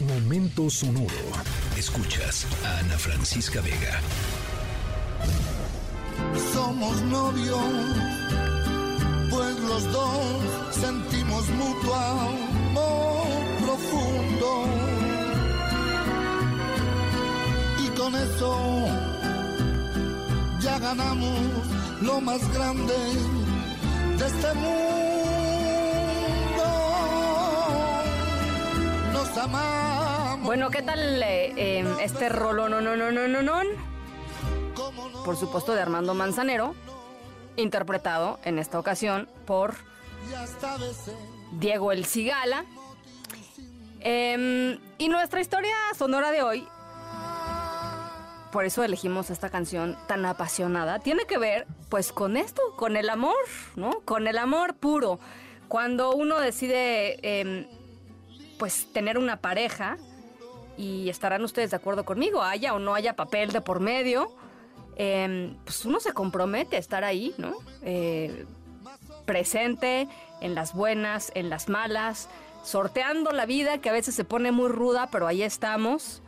Momento sonoro. Escuchas a Ana Francisca Vega. Somos novios, pues los dos sentimos mutuo amor profundo. Y con eso ya ganamos lo más grande de este mundo. Bueno, ¿qué tal eh, eh, este rolo no no no no no? Por supuesto de Armando Manzanero, interpretado en esta ocasión por Diego El Cigala. Em, y nuestra historia sonora de hoy, por eso elegimos esta canción tan apasionada, tiene que ver pues con esto, con el amor, ¿no? Con el amor puro. Cuando uno decide em, pues tener una pareja, y estarán ustedes de acuerdo conmigo, haya o no haya papel de por medio, em, pues uno se compromete a estar ahí, ¿no? Eh, presente en las buenas, en las malas, sorteando la vida que a veces se pone muy ruda, pero ahí estamos.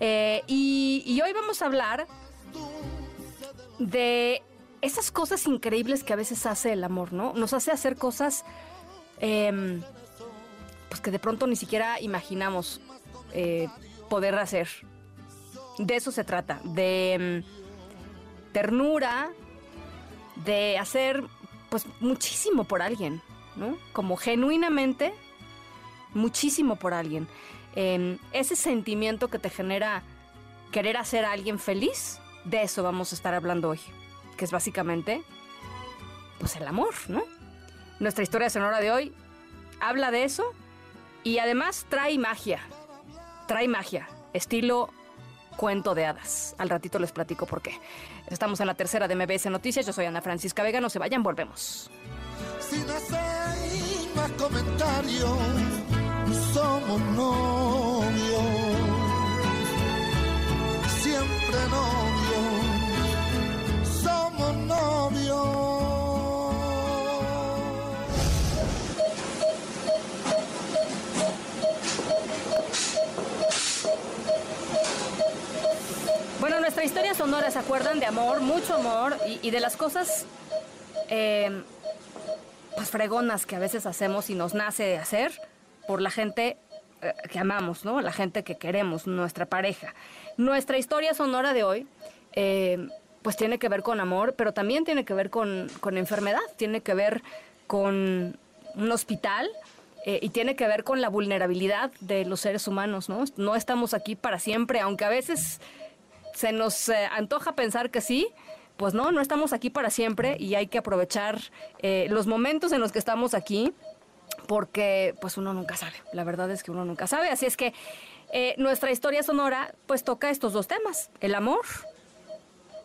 Eh, y, hoy vamos a hablar de esas cosas increíbles que a veces hace el amor, ¿no? Nos hace hacer cosas em, pues que de pronto ni siquiera imaginamos eh, poder hacer. De eso se trata, de em, ternura, de hacer pues muchísimo por alguien, ¿no? Como genuinamente muchísimo por alguien. Em, ese sentimiento que te genera querer hacer a alguien feliz, de eso vamos a estar hablando hoy, que es básicamente pues el amor, ¿no? Nuestra historia sonora de hoy habla de eso y además trae magia, trae magia, estilo cuento de hadas. Al ratito les platico por qué. Estamos en la tercera de MBS Noticias, yo soy Ana Francisca Vega, no se vayan, volvemos. sin más somos siempre nuestra historia sonora, ¿se acuerdan? De amor, mucho amor y, de las cosas, eh, pues fregonas que a veces hacemos y nos nace de hacer por la gente eh, que amamos, ¿no? La gente que queremos, nuestra pareja. Nuestra historia sonora de hoy, eh, pues tiene que ver con amor, pero también tiene que ver con, con enfermedad, tiene que ver con un hospital, eh, y tiene que ver con la vulnerabilidad de los seres humanos, ¿no? No estamos aquí para siempre, aunque a veces se nos eh, antoja pensar que sí, pues no, no estamos aquí para siempre y hay que aprovechar eh, los momentos en los que estamos aquí porque pues uno nunca sabe, la verdad es que uno nunca sabe, así es que eh, nuestra historia sonora pues toca estos dos temas, el amor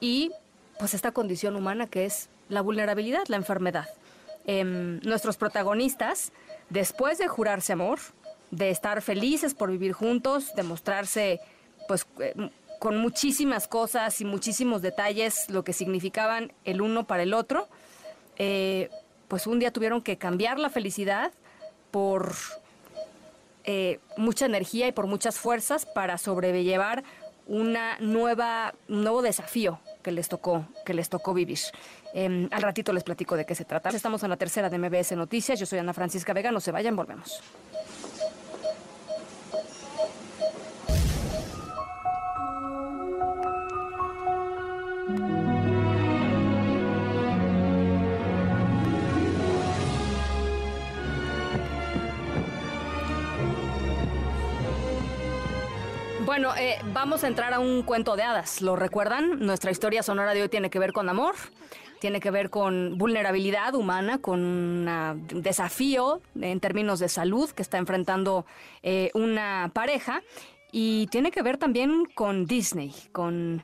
y pues esta condición humana que es la vulnerabilidad, la enfermedad. Em, nuestros protagonistas, después de jurarse amor, de estar felices por vivir juntos, de mostrarse pues con muchísimas cosas y muchísimos detalles lo que significaban el uno para el otro, eh, pues un día tuvieron que cambiar la felicidad por eh, mucha energía y por muchas fuerzas para sobrellevar una nueva, un nuevo desafío que les tocó, que les tocó vivir. Em, al ratito les platico de qué se trata. Estamos en la tercera de MBS Noticias. Yo soy Ana Francisca Vega. No se vayan, volvemos. Bueno, eh, vamos a entrar a un cuento de hadas. ¿Lo recuerdan? Nuestra historia sonora de hoy tiene que ver con amor, tiene que ver con vulnerabilidad humana, con un desafío en términos de salud que está enfrentando eh, una pareja y tiene que ver también con Disney, con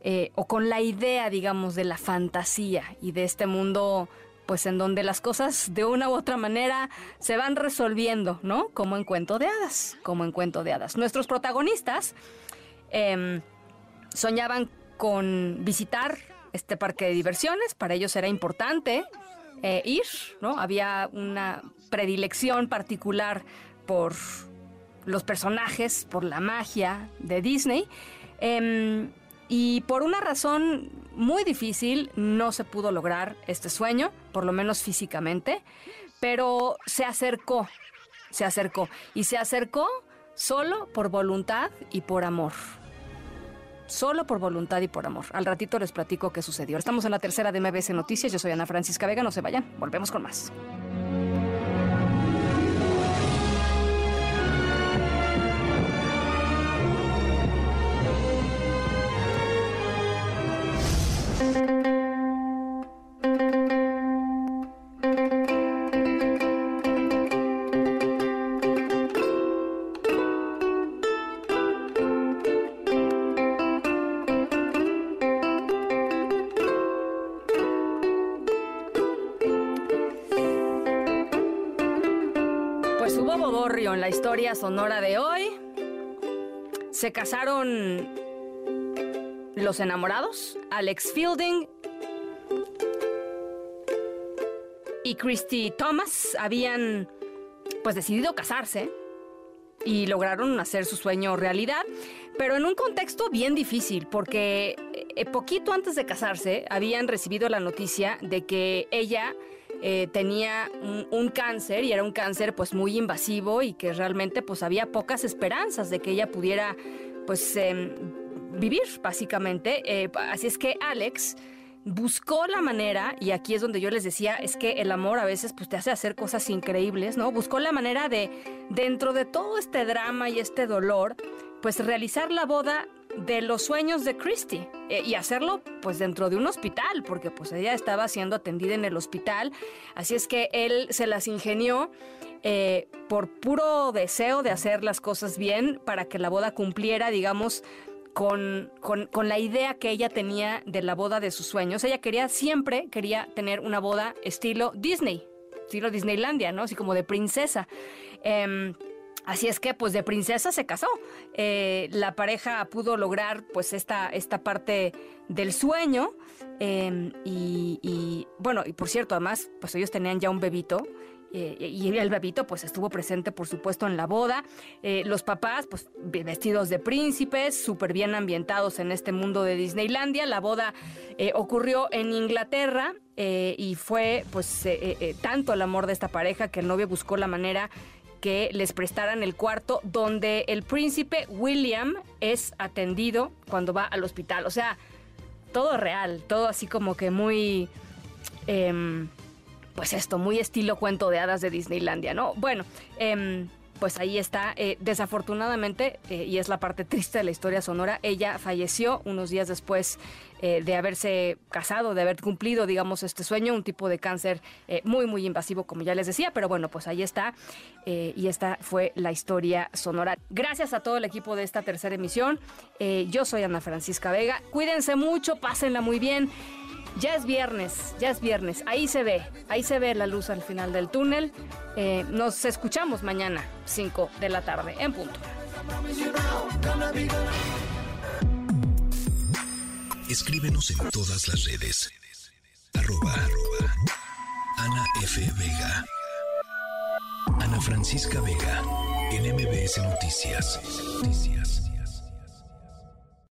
eh, o con la idea, digamos, de la fantasía y de este mundo pues en donde las cosas de una u otra manera se van resolviendo, ¿no? Como en cuento de hadas, como en cuento de hadas. Nuestros protagonistas em, soñaban con visitar este parque de diversiones, para ellos era importante eh, ir, ¿no? Había una predilección particular por los personajes, por la magia de Disney. Em, y por una razón muy difícil no se pudo lograr este sueño, por lo menos físicamente, pero se acercó, se acercó. Y se acercó solo por voluntad y por amor. Solo por voluntad y por amor. Al ratito les platico qué sucedió. Estamos en la tercera de MBS Noticias. Yo soy Ana Francisca Vega. No se vayan. Volvemos con más. Pues hubo bodorrio en la historia sonora de hoy. Se casaron los enamorados, Alex Fielding y Christy Thomas habían pues decidido casarse y lograron hacer su sueño realidad, pero en un contexto bien difícil, porque eh, poquito antes de casarse habían recibido la noticia de que ella eh, tenía un, cáncer y era un cáncer pues muy invasivo y que realmente pues había pocas esperanzas de que ella pudiera pues eh, vivir básicamente. Eh, así es que Alex buscó la manera, y aquí es donde yo les decía, es que el amor a veces pues, te hace hacer cosas increíbles, ¿no? Buscó la manera de, dentro de todo este drama y este dolor, pues realizar la boda de los sueños de Christy eh, y hacerlo pues dentro de un hospital porque pues ella estaba siendo atendida en el hospital así es que él se las ingenió eh, por puro deseo de hacer las cosas bien para que la boda cumpliera digamos con, con, con, la idea que ella tenía de la boda de sus sueños. Ella quería, siempre quería tener una boda estilo Disney, estilo Disneylandia, ¿no? Así como de princesa. Eh, Así es que, pues de princesa se casó. Eh, la pareja pudo lograr, pues, esta, esta parte del sueño. Eh, y, y, bueno, y por cierto, además, pues ellos tenían ya un bebito. Eh, y el bebito pues estuvo presente por supuesto en la boda. Eh, los papás pues vestidos de príncipes, súper bien ambientados en este mundo de Disneylandia. La boda eh, ocurrió en Inglaterra y fue pues tanto el amor de esta pareja que el novio buscó la manera que les prestaran el cuarto donde el príncipe William es atendido cuando va al hospital. O sea, todo real, todo así como que muy... Pues esto, muy estilo cuento de hadas de Disneylandia, ¿no? Bueno, eh, pues ahí está. Eh, desafortunadamente, eh, y es la parte triste de la historia sonora, ella falleció unos días después eh, de haberse casado, de haber cumplido, digamos, este sueño, un tipo de cáncer muy, muy invasivo, como ya les decía, pero bueno, pues ahí está. Y esta fue la historia sonora. Gracias a todo el equipo de esta tercera emisión. yo soy Ana Francisca Vega. Cuídense mucho, pásenla muy bien. Ya es viernes, ya es viernes. Ahí se ve, ahí se ve la luz al final del túnel. Eh, nos escuchamos mañana, 5 de la tarde, en punto. Escríbenos en todas las redes. Arroba, arroba Ana F. Vega. Ana Francisca Vega. En MBS Noticias. Noticias.